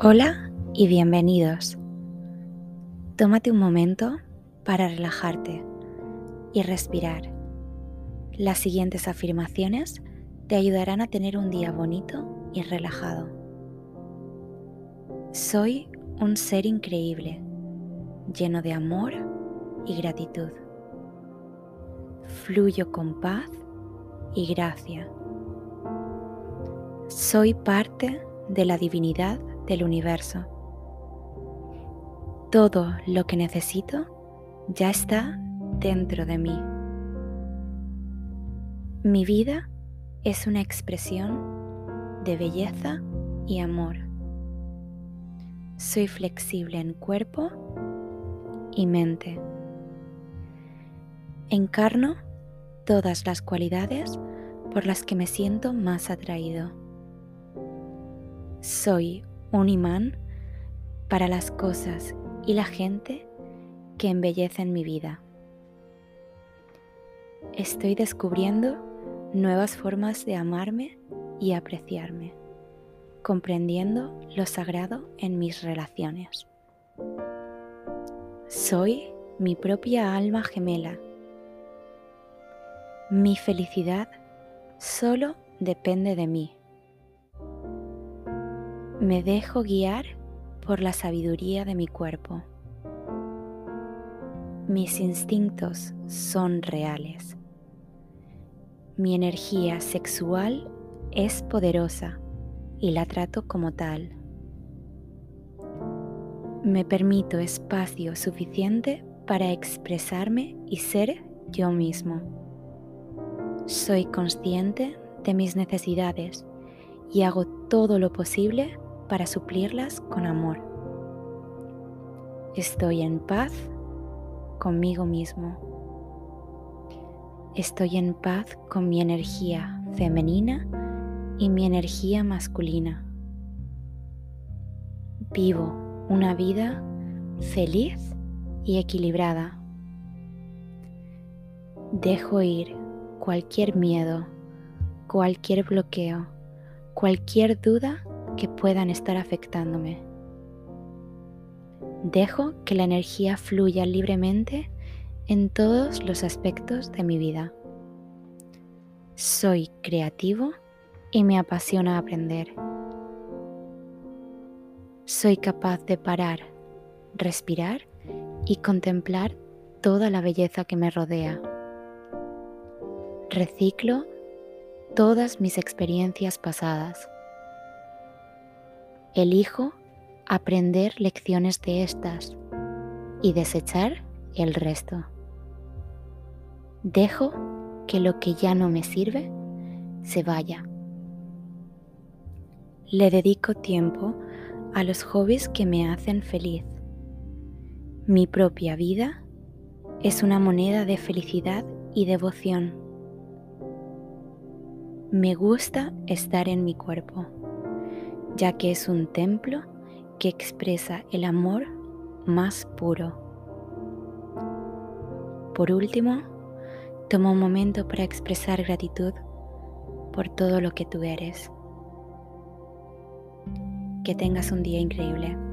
Hola y bienvenidos. Tómate un momento para relajarte y respirar. Las siguientes afirmaciones te ayudarán a tener un día bonito y relajado. Soy un ser increíble, lleno de amor y gratitud. Fluyo con paz y gracia. Soy parte de la divinidad del universo. Todo lo que necesito ya está dentro de mí. Mi vida es una expresión de belleza y amor. Soy flexible en cuerpo y mente. Encarno todas las cualidades por las que me siento más atraído. Soy un imán para las cosas y la gente que embellecen mi vida. Estoy descubriendo nuevas formas de amarme y apreciarme, comprendiendo lo sagrado en mis relaciones. Soy mi propia alma gemela. Mi felicidad solo depende de mí. Me dejo guiar por la sabiduría de mi cuerpo. Mis instintos son reales. Mi energía sexual es poderosa y la trato como tal. Me permito espacio suficiente para expresarme y ser yo mismo. Soy consciente de mis necesidades y hago todo lo posible para suplirlas con amor. Estoy en paz conmigo mismo. Estoy en paz con mi energía femenina y mi energía masculina. Vivo una vida feliz y equilibrada. Dejo ir cualquier miedo, cualquier bloqueo, cualquier duda que puedan estar afectándome. Dejo que la energía fluya libremente en todos los aspectos de mi vida. Soy creativo y me apasiona aprender. Soy capaz de parar, respirar y contemplar toda la belleza que me rodea. Reciclo todas mis experiencias pasadas Elijo aprender lecciones de estas y desechar el resto. Dejo que lo que ya no me sirve se vaya. Le dedico tiempo a los hobbies que me hacen feliz. Mi propia vida es una moneda de felicidad y devoción. Me gusta estar en mi cuerpo ya que es un templo que expresa el amor más puro. Por último, toma un momento para expresar gratitud por todo lo que tú eres. Que tengas un día increíble.